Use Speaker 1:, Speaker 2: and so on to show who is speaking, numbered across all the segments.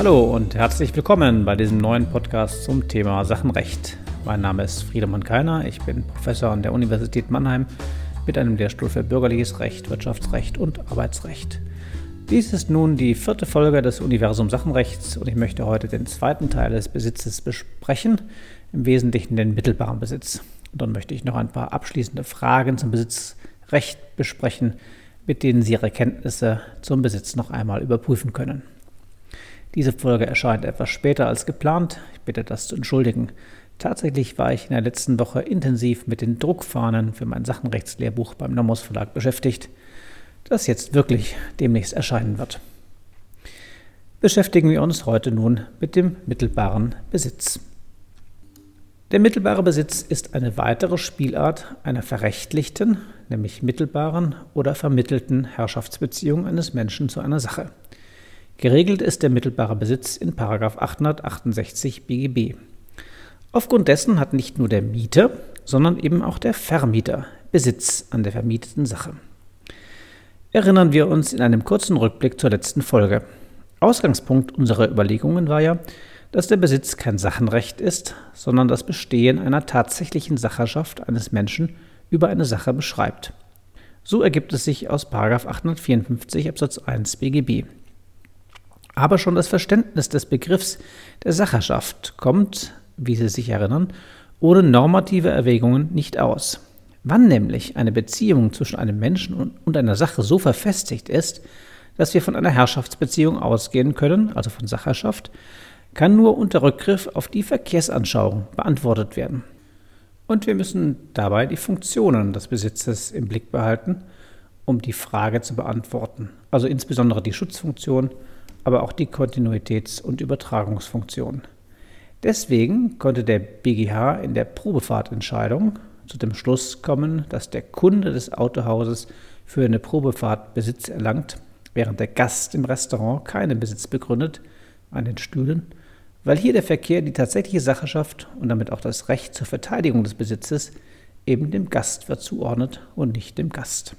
Speaker 1: Hallo und herzlich willkommen bei diesem neuen Podcast zum Thema Sachenrecht. Mein Name ist Friedemann Keiner, ich bin Professor an der Universität Mannheim mit einem Lehrstuhl für Bürgerliches Recht, Wirtschaftsrecht und Arbeitsrecht. Dies ist nun die vierte Folge des Universum Sachenrechts und ich möchte heute den zweiten Teil des Besitzes besprechen, im Wesentlichen den mittelbaren Besitz. Und dann möchte ich noch ein paar abschließende Fragen zum Besitzrecht besprechen, mit denen Sie Ihre Kenntnisse zum Besitz noch einmal überprüfen können. Diese Folge erscheint etwas später als geplant. Ich bitte das zu entschuldigen. Tatsächlich war ich in der letzten Woche intensiv mit den Druckfahnen für mein Sachenrechtslehrbuch beim Nomos Verlag beschäftigt, das jetzt wirklich demnächst erscheinen wird. Beschäftigen wir uns heute nun mit dem mittelbaren Besitz. Der mittelbare Besitz ist eine weitere Spielart einer verrechtlichten, nämlich mittelbaren oder vermittelten Herrschaftsbeziehung eines Menschen zu einer Sache. Geregelt ist der mittelbare Besitz in 868 BGB. Aufgrund dessen hat nicht nur der Mieter, sondern eben auch der Vermieter Besitz an der vermieteten Sache. Erinnern wir uns in einem kurzen Rückblick zur letzten Folge. Ausgangspunkt unserer Überlegungen war ja, dass der Besitz kein Sachenrecht ist, sondern das Bestehen einer tatsächlichen Sacherschaft eines Menschen über eine Sache beschreibt. So ergibt es sich aus 854 Absatz 1 BGB. Aber schon das Verständnis des Begriffs der Sacherschaft kommt, wie Sie sich erinnern, ohne normative Erwägungen nicht aus. Wann nämlich eine Beziehung zwischen einem Menschen und einer Sache so verfestigt ist, dass wir von einer Herrschaftsbeziehung ausgehen können, also von Sacherschaft, kann nur unter Rückgriff auf die Verkehrsanschauung beantwortet werden. Und wir müssen dabei die Funktionen des Besitzes im Blick behalten, um die Frage zu beantworten, also insbesondere die Schutzfunktion aber auch die Kontinuitäts- und Übertragungsfunktion. Deswegen konnte der BGH in der Probefahrtentscheidung zu dem Schluss kommen, dass der Kunde des Autohauses für eine Probefahrt Besitz erlangt, während der Gast im Restaurant keinen Besitz begründet an den Stühlen, weil hier der Verkehr die tatsächliche Sacherschaft und damit auch das Recht zur Verteidigung des Besitzes eben dem Gast wird zuordnet und nicht dem Gast.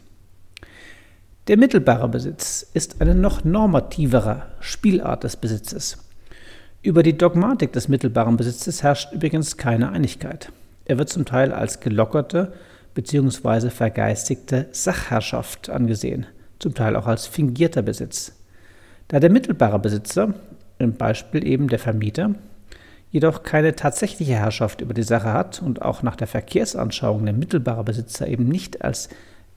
Speaker 1: Der mittelbare Besitz ist eine noch normativere Spielart des Besitzes. Über die Dogmatik des mittelbaren Besitzes herrscht übrigens keine Einigkeit. Er wird zum Teil als gelockerte bzw. vergeistigte Sachherrschaft angesehen, zum Teil auch als fingierter Besitz. Da der mittelbare Besitzer, im Beispiel eben der Vermieter, jedoch keine tatsächliche Herrschaft über die Sache hat und auch nach der Verkehrsanschauung der mittelbare Besitzer eben nicht als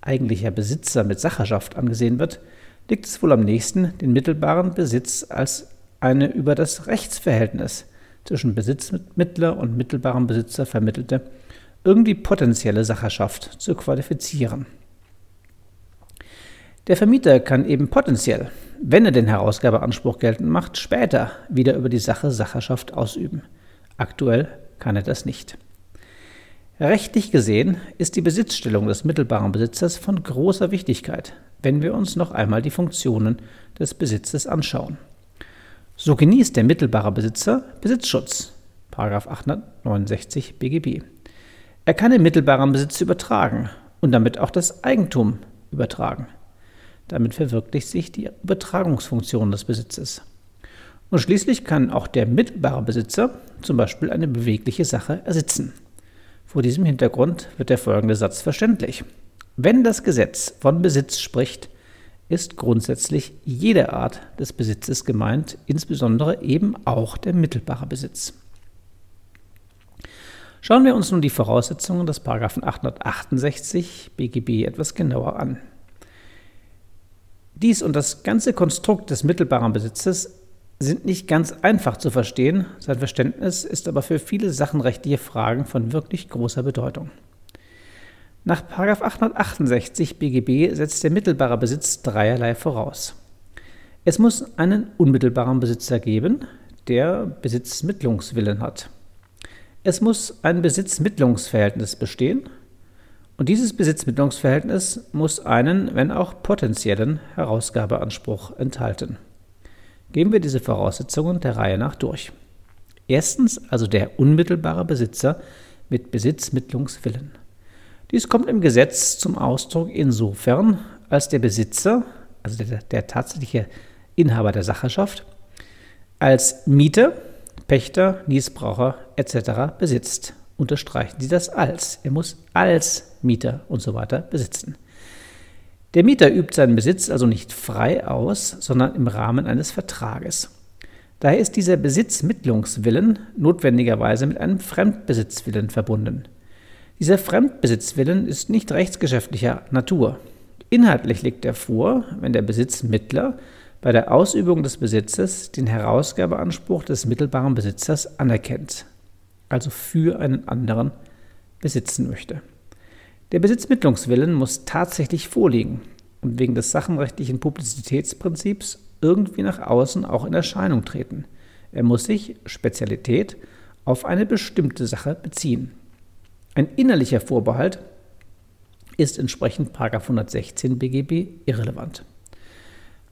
Speaker 1: eigentlicher Besitzer mit Sacherschaft angesehen wird, liegt es wohl am nächsten, den mittelbaren Besitz als eine über das Rechtsverhältnis zwischen Besitzmittler und mittelbarem Besitzer vermittelte, irgendwie potenzielle Sacherschaft zu qualifizieren. Der Vermieter kann eben potenziell, wenn er den Herausgabeanspruch geltend macht, später wieder über die Sache Sacherschaft ausüben. Aktuell kann er das nicht. Rechtlich gesehen ist die Besitzstellung des mittelbaren Besitzers von großer Wichtigkeit, wenn wir uns noch einmal die Funktionen des Besitzes anschauen. So genießt der mittelbare Besitzer Besitzschutz, 869 BGB. Er kann den mittelbaren Besitz übertragen und damit auch das Eigentum übertragen. Damit verwirklicht sich die Übertragungsfunktion des Besitzes. Und schließlich kann auch der mittelbare Besitzer zum Beispiel eine bewegliche Sache ersitzen. Vor diesem Hintergrund wird der folgende Satz verständlich. Wenn das Gesetz von Besitz spricht, ist grundsätzlich jede Art des Besitzes gemeint, insbesondere eben auch der mittelbare Besitz. Schauen wir uns nun die Voraussetzungen des 868 BGB etwas genauer an. Dies und das ganze Konstrukt des mittelbaren Besitzes sind nicht ganz einfach zu verstehen, sein Verständnis ist aber für viele sachenrechtliche Fragen von wirklich großer Bedeutung. Nach 868 BGB setzt der mittelbare Besitz dreierlei voraus. Es muss einen unmittelbaren Besitzer geben, der Besitzmittlungswillen hat. Es muss ein Besitzmittlungsverhältnis bestehen und dieses Besitzmittlungsverhältnis muss einen, wenn auch potenziellen, Herausgabeanspruch enthalten. Gehen wir diese Voraussetzungen der Reihe nach durch. Erstens also der unmittelbare Besitzer mit Besitzmittlungswillen. Dies kommt im Gesetz zum Ausdruck insofern, als der Besitzer, also der, der tatsächliche Inhaber der Sacherschaft, als Mieter, Pächter, Niesbraucher etc. besitzt. Unterstreichen Sie das als. Er muss als Mieter und so weiter besitzen. Der Mieter übt seinen Besitz also nicht frei aus, sondern im Rahmen eines Vertrages. Daher ist dieser Besitzmittlungswillen notwendigerweise mit einem Fremdbesitzwillen verbunden. Dieser Fremdbesitzwillen ist nicht rechtsgeschäftlicher Natur. Inhaltlich liegt er vor, wenn der Besitzmittler bei der Ausübung des Besitzes den Herausgabeanspruch des mittelbaren Besitzers anerkennt, also für einen anderen besitzen möchte. Der Besitzmittlungswillen muss tatsächlich vorliegen und wegen des sachenrechtlichen Publizitätsprinzips irgendwie nach außen auch in Erscheinung treten. Er muss sich, Spezialität, auf eine bestimmte Sache beziehen. Ein innerlicher Vorbehalt ist entsprechend 116 BGB irrelevant.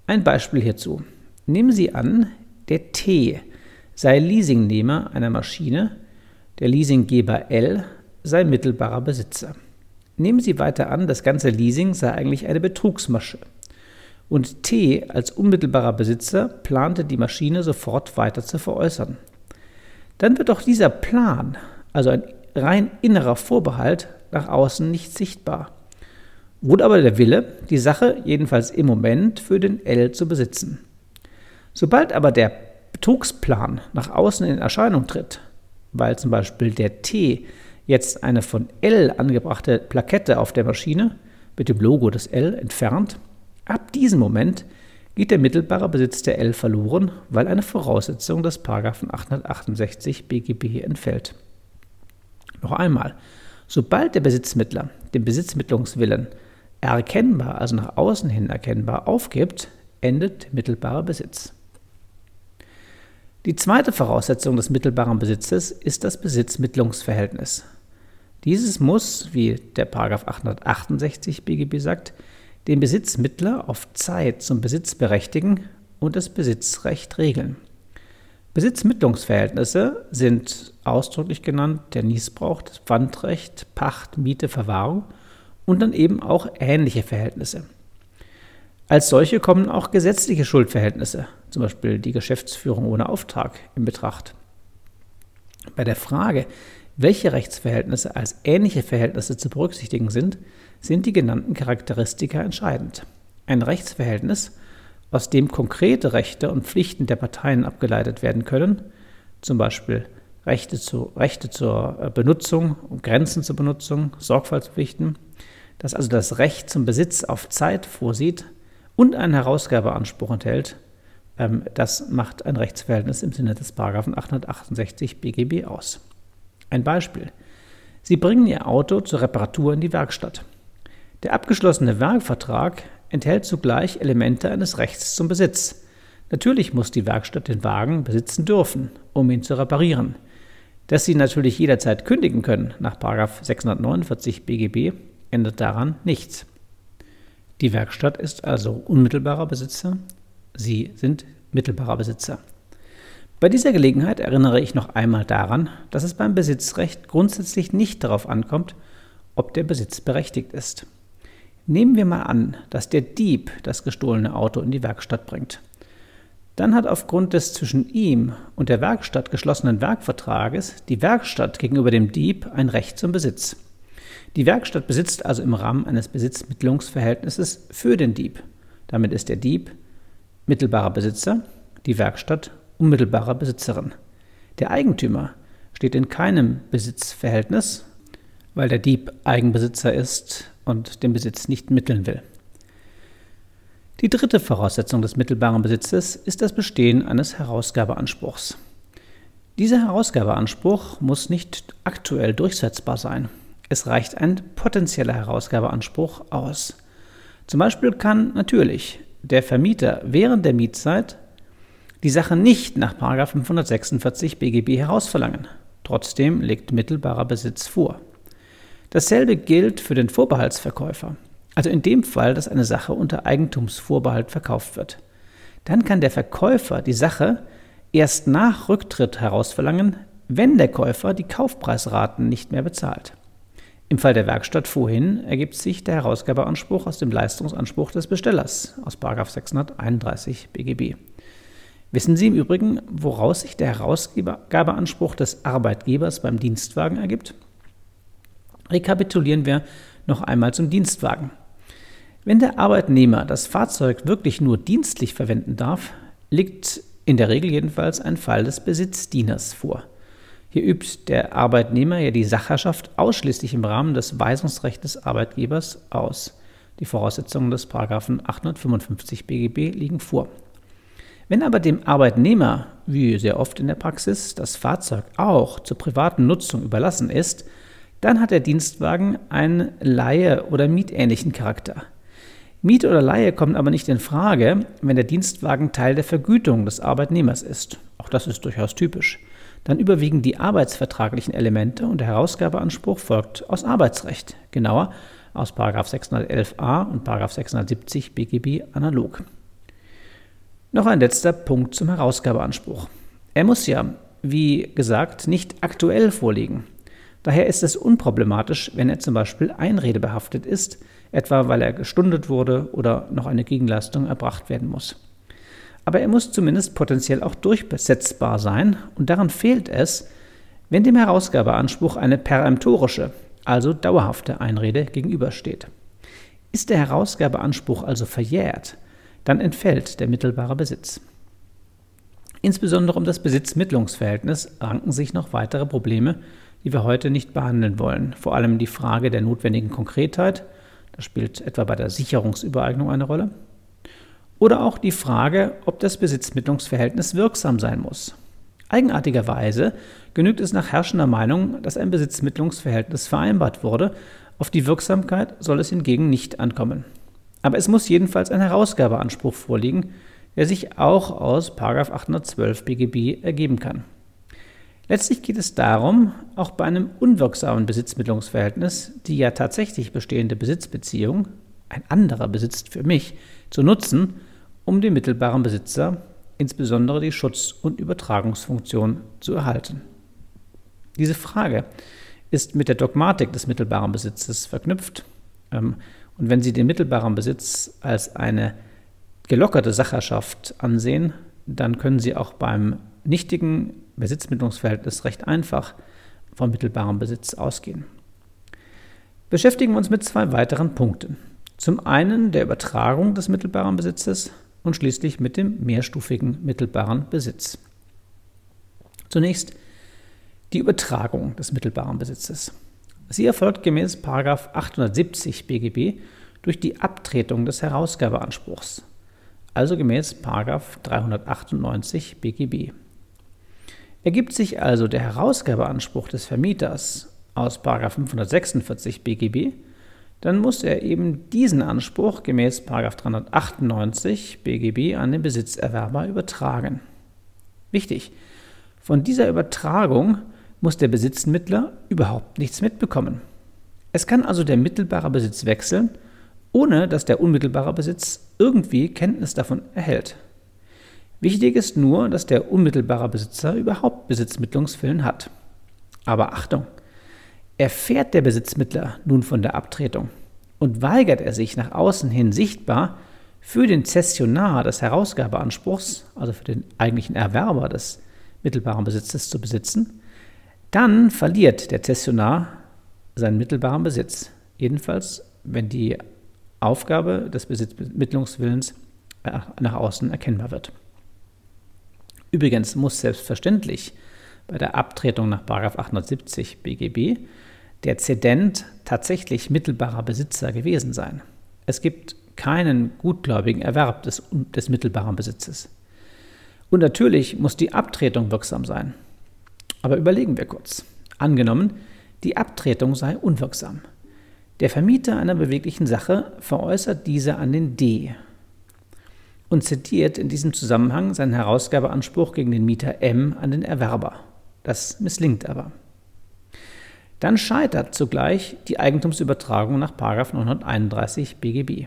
Speaker 1: Ein Beispiel hierzu. Nehmen Sie an, der T sei Leasingnehmer einer Maschine, der Leasinggeber L sei mittelbarer Besitzer. Nehmen Sie weiter an, das ganze Leasing sei eigentlich eine Betrugsmasche. Und T als unmittelbarer Besitzer plante die Maschine sofort weiter zu veräußern. Dann wird auch dieser Plan, also ein rein innerer Vorbehalt, nach außen nicht sichtbar wurde aber der Wille, die Sache jedenfalls im Moment für den L zu besitzen. Sobald aber der Betrugsplan nach außen in Erscheinung tritt, weil zum Beispiel der T jetzt eine von L angebrachte Plakette auf der Maschine mit dem Logo des L entfernt, ab diesem Moment geht der mittelbare Besitz der L verloren, weil eine Voraussetzung des 868 BGB entfällt. Noch einmal, sobald der Besitzmittler den Besitzmittlungswillen erkennbar, also nach außen hin erkennbar aufgibt, endet mittelbarer Besitz. Die zweite Voraussetzung des mittelbaren Besitzes ist das Besitzmittlungsverhältnis. Dieses muss, wie der 868 BGB sagt, den Besitzmittler auf Zeit zum Besitz berechtigen und das Besitzrecht regeln. Besitzmittlungsverhältnisse sind ausdrücklich genannt der Niesbrauch, das Pfandrecht, Pacht, Miete, Verwahrung – und dann eben auch ähnliche Verhältnisse. Als solche kommen auch gesetzliche Schuldverhältnisse, zum Beispiel die Geschäftsführung ohne Auftrag, in Betracht. Bei der Frage, welche Rechtsverhältnisse als ähnliche Verhältnisse zu berücksichtigen sind, sind die genannten Charakteristika entscheidend. Ein Rechtsverhältnis, aus dem konkrete Rechte und Pflichten der Parteien abgeleitet werden können, zum Beispiel Rechte, zu, Rechte zur äh, Benutzung und Grenzen zur Benutzung, Sorgfaltspflichten, das also das Recht zum Besitz auf Zeit vorsieht und einen Herausgabeanspruch enthält, ähm, das macht ein Rechtsverhältnis im Sinne des 868 BGB aus. Ein Beispiel. Sie bringen Ihr Auto zur Reparatur in die Werkstatt. Der abgeschlossene Werkvertrag enthält zugleich Elemente eines Rechts zum Besitz. Natürlich muss die Werkstatt den Wagen besitzen dürfen, um ihn zu reparieren. Dass Sie natürlich jederzeit kündigen können nach 649 BGB ändert daran nichts. Die Werkstatt ist also unmittelbarer Besitzer, Sie sind mittelbarer Besitzer. Bei dieser Gelegenheit erinnere ich noch einmal daran, dass es beim Besitzrecht grundsätzlich nicht darauf ankommt, ob der Besitz berechtigt ist. Nehmen wir mal an, dass der Dieb das gestohlene Auto in die Werkstatt bringt. Dann hat aufgrund des zwischen ihm und der Werkstatt geschlossenen Werkvertrages die Werkstatt gegenüber dem Dieb ein Recht zum Besitz. Die Werkstatt besitzt also im Rahmen eines Besitzmittlungsverhältnisses für den Dieb. Damit ist der Dieb mittelbarer Besitzer, die Werkstatt unmittelbarer Besitzerin. Der Eigentümer steht in keinem Besitzverhältnis, weil der Dieb Eigenbesitzer ist und den Besitz nicht mitteln will. Die dritte Voraussetzung des mittelbaren Besitzes ist das Bestehen eines Herausgabeanspruchs. Dieser Herausgabeanspruch muss nicht aktuell durchsetzbar sein. Es reicht ein potenzieller Herausgabeanspruch aus. Zum Beispiel kann natürlich der Vermieter während der Mietzeit die Sache nicht nach 546 BGB herausverlangen. Trotzdem liegt mittelbarer Besitz vor. Dasselbe gilt für den Vorbehaltsverkäufer. Also in dem Fall, dass eine Sache unter Eigentumsvorbehalt verkauft wird. Dann kann der Verkäufer die Sache erst nach Rücktritt herausverlangen, wenn der Käufer die Kaufpreisraten nicht mehr bezahlt. Im Fall der Werkstatt vorhin ergibt sich der Herausgabeanspruch aus dem Leistungsanspruch des Bestellers aus 631 BGB. Wissen Sie im Übrigen, woraus sich der Herausgabeanspruch des Arbeitgebers beim Dienstwagen ergibt? Rekapitulieren wir noch einmal zum Dienstwagen. Wenn der Arbeitnehmer das Fahrzeug wirklich nur dienstlich verwenden darf, liegt in der Regel jedenfalls ein Fall des Besitzdieners vor. Hier übt der Arbeitnehmer ja die Sachherrschaft ausschließlich im Rahmen des Weisungsrechts des Arbeitgebers aus. Die Voraussetzungen des 855 BGB liegen vor. Wenn aber dem Arbeitnehmer, wie sehr oft in der Praxis, das Fahrzeug auch zur privaten Nutzung überlassen ist, dann hat der Dienstwagen einen Leihe- oder Mietähnlichen Charakter. Miete oder Leihe kommt aber nicht in Frage, wenn der Dienstwagen Teil der Vergütung des Arbeitnehmers ist. Auch das ist durchaus typisch. Dann überwiegen die arbeitsvertraglichen Elemente und der Herausgabeanspruch folgt aus Arbeitsrecht, genauer aus 611a und 670 BGB analog. Noch ein letzter Punkt zum Herausgabeanspruch. Er muss ja, wie gesagt, nicht aktuell vorliegen. Daher ist es unproblematisch, wenn er zum Beispiel einredebehaftet ist, etwa weil er gestundet wurde oder noch eine Gegenleistung erbracht werden muss. Aber er muss zumindest potenziell auch durchsetzbar sein und daran fehlt es, wenn dem Herausgabeanspruch eine peremptorische, also dauerhafte Einrede gegenübersteht. Ist der Herausgabeanspruch also verjährt, dann entfällt der mittelbare Besitz. Insbesondere um das Besitzmittlungsverhältnis ranken sich noch weitere Probleme, die wir heute nicht behandeln wollen. Vor allem die Frage der notwendigen Konkretheit, das spielt etwa bei der Sicherungsübereignung eine Rolle. Oder auch die Frage, ob das Besitzmittlungsverhältnis wirksam sein muss. Eigenartigerweise genügt es nach herrschender Meinung, dass ein Besitzmittlungsverhältnis vereinbart wurde, auf die Wirksamkeit soll es hingegen nicht ankommen. Aber es muss jedenfalls ein Herausgabeanspruch vorliegen, der sich auch aus 812 BGB ergeben kann. Letztlich geht es darum, auch bei einem unwirksamen Besitzmittlungsverhältnis die ja tatsächlich bestehende Besitzbeziehung, ein anderer besitzt für mich, zu nutzen, um dem mittelbaren Besitzer insbesondere die Schutz- und Übertragungsfunktion zu erhalten. Diese Frage ist mit der Dogmatik des mittelbaren Besitzes verknüpft. Ähm, und wenn Sie den mittelbaren Besitz als eine gelockerte Sachherrschaft ansehen, dann können Sie auch beim nichtigen Besitzmittlungsverhältnis recht einfach vom mittelbaren Besitz ausgehen. Beschäftigen wir uns mit zwei weiteren Punkten. Zum einen der Übertragung des mittelbaren Besitzes und schließlich mit dem mehrstufigen mittelbaren Besitz. Zunächst die Übertragung des mittelbaren Besitzes. Sie erfolgt gemäß 870 BGB durch die Abtretung des Herausgabeanspruchs, also gemäß 398 BGB. Ergibt sich also der Herausgabeanspruch des Vermieters aus 546 BGB, dann muss er eben diesen Anspruch gemäß 398 BGB an den Besitzerwerber übertragen. Wichtig, von dieser Übertragung muss der Besitzmittler überhaupt nichts mitbekommen. Es kann also der mittelbare Besitz wechseln, ohne dass der unmittelbare Besitz irgendwie Kenntnis davon erhält. Wichtig ist nur, dass der unmittelbare Besitzer überhaupt Besitzmittlungswillen hat. Aber Achtung, erfährt der Besitzmittler nun von der Abtretung und weigert er sich nach außen hin sichtbar für den Zessionar des Herausgabeanspruchs, also für den eigentlichen Erwerber des mittelbaren Besitzes zu besitzen, dann verliert der Zessionar seinen mittelbaren Besitz. Jedenfalls, wenn die Aufgabe des Besitzmittlungswillens äh, nach außen erkennbar wird. Übrigens muss selbstverständlich bei der Abtretung nach 870 BGB der Zedent tatsächlich mittelbarer Besitzer gewesen sein. Es gibt keinen gutgläubigen Erwerb des, des mittelbaren Besitzes. Und natürlich muss die Abtretung wirksam sein. Aber überlegen wir kurz. Angenommen, die Abtretung sei unwirksam. Der Vermieter einer beweglichen Sache veräußert diese an den D und zitiert in diesem Zusammenhang seinen Herausgabeanspruch gegen den Mieter M an den Erwerber. Das misslingt aber. Dann scheitert zugleich die Eigentumsübertragung nach 931 BGB.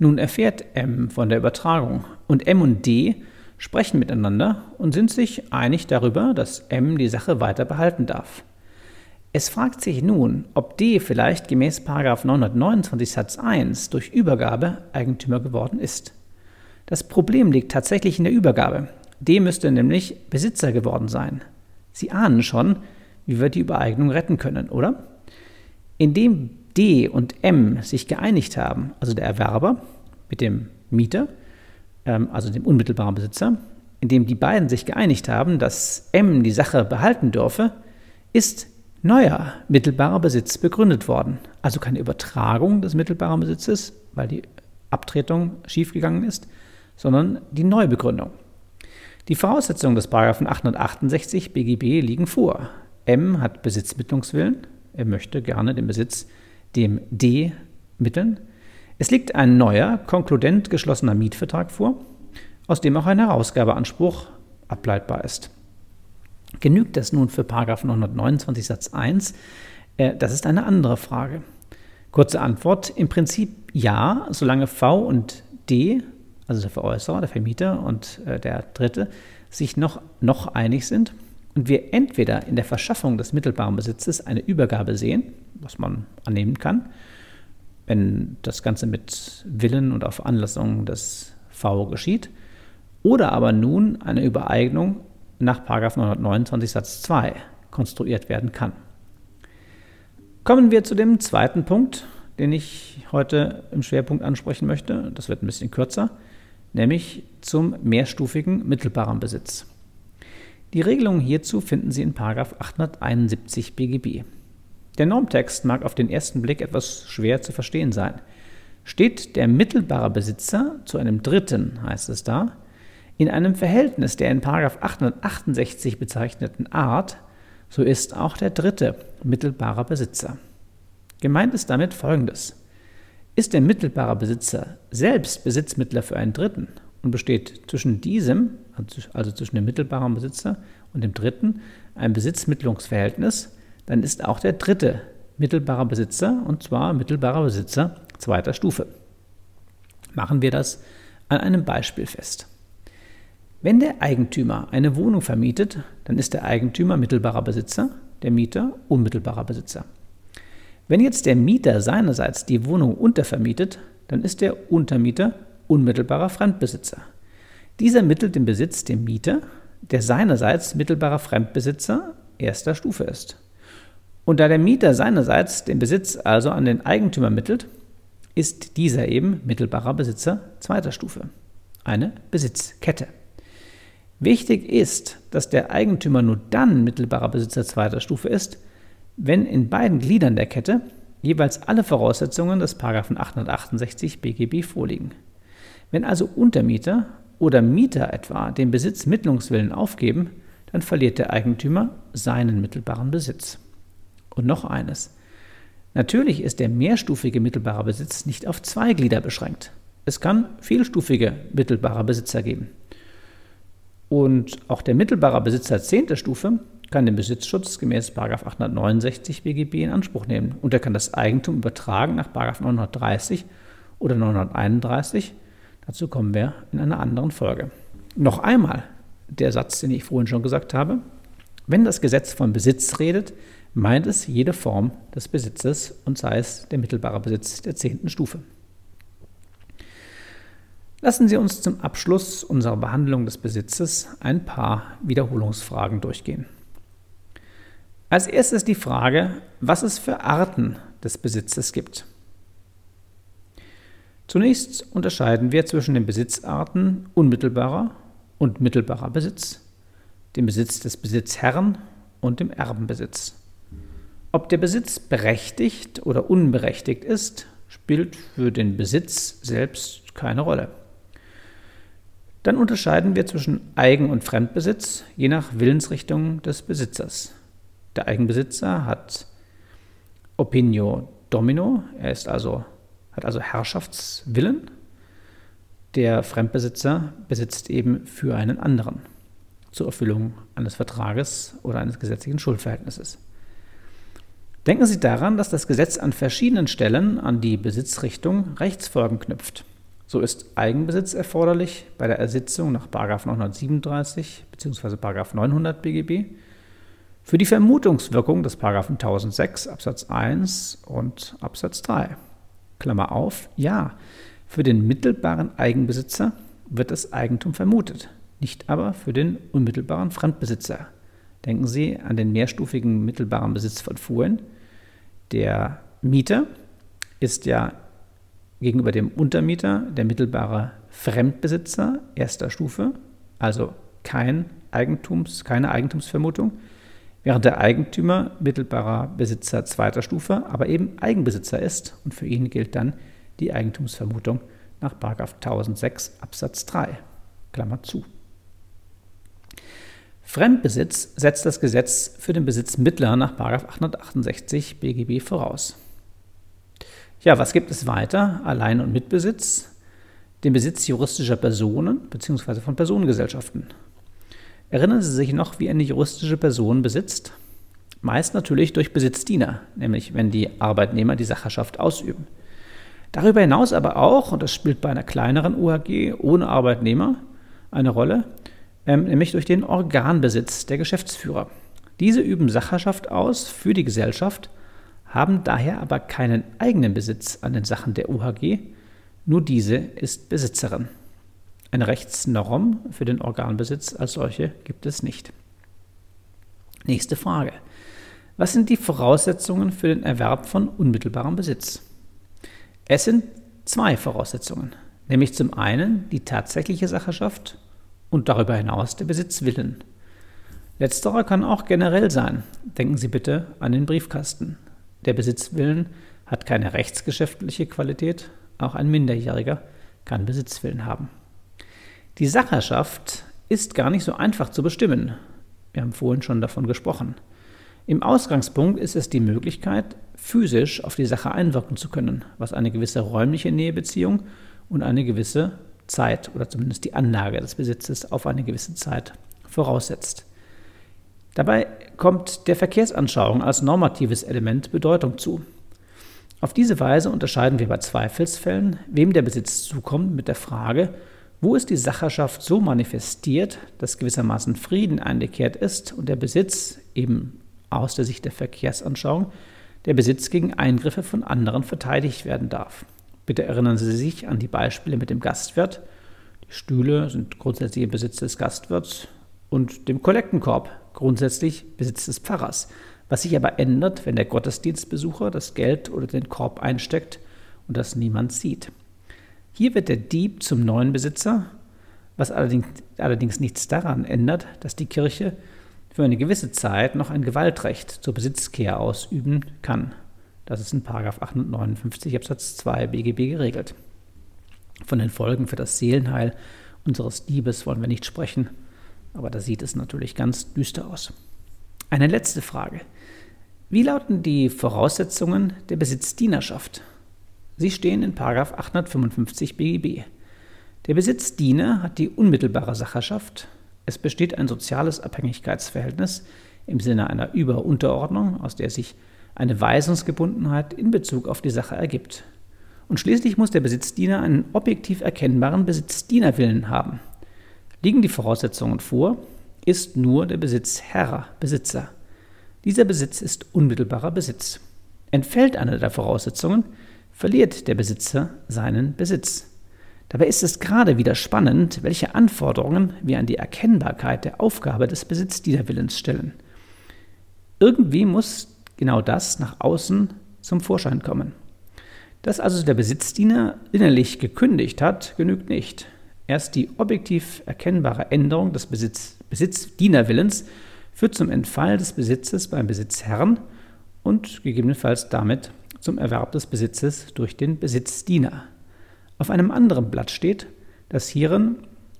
Speaker 1: Nun erfährt M von der Übertragung und M und D sprechen miteinander und sind sich einig darüber, dass M die Sache weiter behalten darf. Es fragt sich nun, ob D vielleicht gemäß 929 Satz 1 durch Übergabe Eigentümer geworden ist. Das Problem liegt tatsächlich in der Übergabe. D müsste nämlich Besitzer geworden sein. Sie ahnen schon, wie wir die Übereignung retten können, oder? Indem D und M sich geeinigt haben, also der Erwerber mit dem Mieter, ähm, also dem unmittelbaren Besitzer, indem die beiden sich geeinigt haben, dass M die Sache behalten dürfe, ist neuer mittelbarer Besitz begründet worden. Also keine Übertragung des mittelbaren Besitzes, weil die Abtretung schiefgegangen ist, sondern die Neubegründung. Die Voraussetzungen des 868 BGB liegen vor. M hat Besitzmittlungswillen, er möchte gerne den Besitz dem D mitteln. Es liegt ein neuer, konkludent geschlossener Mietvertrag vor, aus dem auch ein Herausgabeanspruch ableitbar ist. Genügt das nun für 929 Satz 1? Äh, das ist eine andere Frage. Kurze Antwort, im Prinzip ja, solange V und D, also der Veräußerer, der Vermieter und äh, der Dritte, sich noch, noch einig sind und wir entweder in der Verschaffung des mittelbaren Besitzes eine Übergabe sehen, was man annehmen kann, wenn das Ganze mit Willen und auf Veranlassung des V geschieht, oder aber nun eine Übereignung nach 929 Satz 2 konstruiert werden kann. Kommen wir zu dem zweiten Punkt, den ich heute im Schwerpunkt ansprechen möchte. Das wird ein bisschen kürzer, nämlich zum mehrstufigen mittelbaren Besitz. Die Regelungen hierzu finden Sie in 871 BGB. Der Normtext mag auf den ersten Blick etwas schwer zu verstehen sein. Steht der mittelbare Besitzer zu einem Dritten, heißt es da, in einem Verhältnis der in 868 bezeichneten Art, so ist auch der dritte mittelbarer Besitzer. Gemeint ist damit Folgendes. Ist der mittelbare Besitzer selbst Besitzmittler für einen Dritten und besteht zwischen diesem, also zwischen dem mittelbaren Besitzer und dem Dritten, ein Besitzmittlungsverhältnis, dann ist auch der dritte mittelbarer Besitzer, und zwar mittelbarer Besitzer zweiter Stufe. Machen wir das an einem Beispiel fest. Wenn der Eigentümer eine Wohnung vermietet, dann ist der Eigentümer mittelbarer Besitzer, der Mieter unmittelbarer Besitzer. Wenn jetzt der Mieter seinerseits die Wohnung untervermietet, dann ist der Untermieter unmittelbarer Fremdbesitzer. Dieser mittelt den Besitz dem Mieter, der seinerseits mittelbarer Fremdbesitzer erster Stufe ist. Und da der Mieter seinerseits den Besitz also an den Eigentümer mittelt, ist dieser eben mittelbarer Besitzer zweiter Stufe. Eine Besitzkette. Wichtig ist, dass der Eigentümer nur dann mittelbarer Besitzer zweiter Stufe ist, wenn in beiden Gliedern der Kette jeweils alle Voraussetzungen des 868 BGB vorliegen. Wenn also Untermieter oder Mieter etwa den Besitzmittlungswillen aufgeben, dann verliert der Eigentümer seinen mittelbaren Besitz. Und noch eines. Natürlich ist der mehrstufige mittelbare Besitz nicht auf zwei Glieder beschränkt. Es kann vielstufige mittelbare Besitzer geben. Und auch der mittelbare Besitzer zehnter Stufe kann den Besitzschutz gemäß 869 BGB in Anspruch nehmen und er kann das Eigentum übertragen nach 930 oder 931. Dazu kommen wir in einer anderen Folge. Noch einmal der Satz, den ich vorhin schon gesagt habe. Wenn das Gesetz von Besitz redet, meint es jede Form des Besitzes und sei es der mittelbare Besitz der zehnten Stufe. Lassen Sie uns zum Abschluss unserer Behandlung des Besitzes ein paar Wiederholungsfragen durchgehen. Als erstes die Frage, was es für Arten des Besitzes gibt. Zunächst unterscheiden wir zwischen den Besitzarten unmittelbarer und mittelbarer Besitz, dem Besitz des Besitzherrn und dem Erbenbesitz. Ob der Besitz berechtigt oder unberechtigt ist, spielt für den Besitz selbst keine Rolle. Dann unterscheiden wir zwischen Eigen- und Fremdbesitz, je nach Willensrichtung des Besitzers. Der Eigenbesitzer hat Opinio Domino, er ist also, hat also Herrschaftswillen. Der Fremdbesitzer besitzt eben für einen anderen zur Erfüllung eines Vertrages oder eines gesetzlichen Schuldverhältnisses. Denken Sie daran, dass das Gesetz an verschiedenen Stellen an die Besitzrichtung Rechtsfolgen knüpft. So ist Eigenbesitz erforderlich bei der Ersitzung nach 937 bzw. 900 BGB für die Vermutungswirkung des 1006 Absatz 1 und Absatz 3. Klammer auf, ja, für den mittelbaren Eigenbesitzer wird das Eigentum vermutet, nicht aber für den unmittelbaren Fremdbesitzer. Denken Sie an den mehrstufigen mittelbaren Besitz von vorhin. Der Mieter ist ja gegenüber dem Untermieter der mittelbare Fremdbesitzer erster Stufe, also kein Eigentums, keine Eigentumsvermutung, während der Eigentümer mittelbarer Besitzer zweiter Stufe, aber eben Eigenbesitzer ist und für ihn gilt dann die Eigentumsvermutung nach 1006 Absatz 3. Klammer zu. Fremdbesitz setzt das Gesetz für den Besitz mittler nach 868 BGB voraus. Ja, was gibt es weiter? Allein- und Mitbesitz, den Besitz juristischer Personen bzw. von Personengesellschaften. Erinnern Sie sich noch, wie eine juristische Person besitzt? Meist natürlich durch Besitzdiener, nämlich wenn die Arbeitnehmer die Sacherschaft ausüben. Darüber hinaus aber auch, und das spielt bei einer kleineren UAG ohne Arbeitnehmer eine Rolle, ähm, nämlich durch den Organbesitz der Geschäftsführer. Diese üben Sacherschaft aus für die Gesellschaft, haben daher aber keinen eigenen Besitz an den Sachen der UHG, nur diese ist Besitzerin. Eine Rechtsnorm für den Organbesitz als solche gibt es nicht. Nächste Frage. Was sind die Voraussetzungen für den Erwerb von unmittelbarem Besitz? Es sind zwei Voraussetzungen, nämlich zum einen die tatsächliche Sacherschaft und darüber hinaus der Besitzwillen. Letzterer kann auch generell sein. Denken Sie bitte an den Briefkasten. Der Besitzwillen hat keine rechtsgeschäftliche Qualität, auch ein Minderjähriger kann Besitzwillen haben. Die Sacherschaft ist gar nicht so einfach zu bestimmen. Wir haben vorhin schon davon gesprochen. Im Ausgangspunkt ist es die Möglichkeit, physisch auf die Sache einwirken zu können, was eine gewisse räumliche Nähebeziehung und eine gewisse Zeit oder zumindest die Anlage des Besitzes auf eine gewisse Zeit voraussetzt. Dabei kommt der Verkehrsanschauung als normatives Element Bedeutung zu. Auf diese Weise unterscheiden wir bei Zweifelsfällen, wem der Besitz zukommt, mit der Frage, wo ist die Sacherschaft so manifestiert, dass gewissermaßen Frieden eingekehrt ist und der Besitz, eben aus der Sicht der Verkehrsanschauung, der Besitz gegen Eingriffe von anderen verteidigt werden darf. Bitte erinnern Sie sich an die Beispiele mit dem Gastwirt. Die Stühle sind grundsätzlich im Besitz des Gastwirts und dem Kollektenkorb, grundsätzlich Besitz des Pfarrers. Was sich aber ändert, wenn der Gottesdienstbesucher das Geld oder den Korb einsteckt und das niemand sieht. Hier wird der Dieb zum neuen Besitzer, was allerdings, allerdings nichts daran ändert, dass die Kirche für eine gewisse Zeit noch ein Gewaltrecht zur Besitzkehr ausüben kann. Das ist in 859 Absatz 2 BGB geregelt. Von den Folgen für das Seelenheil unseres Diebes wollen wir nicht sprechen, aber da sieht es natürlich ganz düster aus. Eine letzte Frage. Wie lauten die Voraussetzungen der Besitzdienerschaft? Sie stehen in 855 BGB. Der Besitzdiener hat die unmittelbare Sacherschaft. Es besteht ein soziales Abhängigkeitsverhältnis im Sinne einer Überunterordnung, aus der sich eine Weisungsgebundenheit in Bezug auf die Sache ergibt. Und schließlich muss der Besitzdiener einen objektiv erkennbaren Besitzdienerwillen haben. Liegen die Voraussetzungen vor, ist nur der Besitzherr Besitzer. Dieser Besitz ist unmittelbarer Besitz. Entfällt eine der Voraussetzungen, verliert der Besitzer seinen Besitz. Dabei ist es gerade wieder spannend, welche Anforderungen wir an die Erkennbarkeit der Aufgabe des Besitzdienerwillens stellen. Irgendwie muss genau das nach außen zum Vorschein kommen. Dass also der Besitzdiener innerlich gekündigt hat, genügt nicht. Erst die objektiv erkennbare Änderung des Besitz, Besitzdienerwillens führt zum Entfall des Besitzes beim Besitzherrn und gegebenenfalls damit zum Erwerb des Besitzes durch den Besitzdiener. Auf einem anderen Blatt steht, dass hierin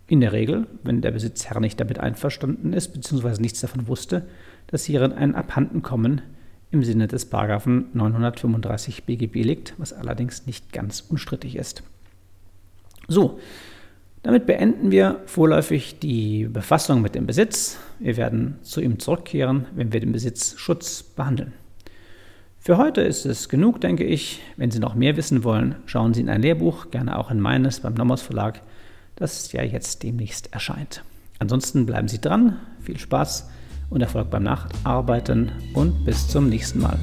Speaker 1: in der Regel, wenn der Besitzherr nicht damit einverstanden ist bzw. nichts davon wusste, dass hierin ein Abhandenkommen im Sinne des Paragraphen 935 BGB liegt, was allerdings nicht ganz unstrittig ist. So, damit beenden wir vorläufig die Befassung mit dem Besitz. Wir werden zu ihm zurückkehren, wenn wir den Besitzschutz behandeln. Für heute ist es genug, denke ich. Wenn Sie noch mehr wissen wollen, schauen Sie in ein Lehrbuch, gerne auch in meines beim Nomos Verlag, das ja jetzt demnächst erscheint. Ansonsten bleiben Sie dran, viel Spaß und Erfolg beim Nacharbeiten und bis zum nächsten Mal.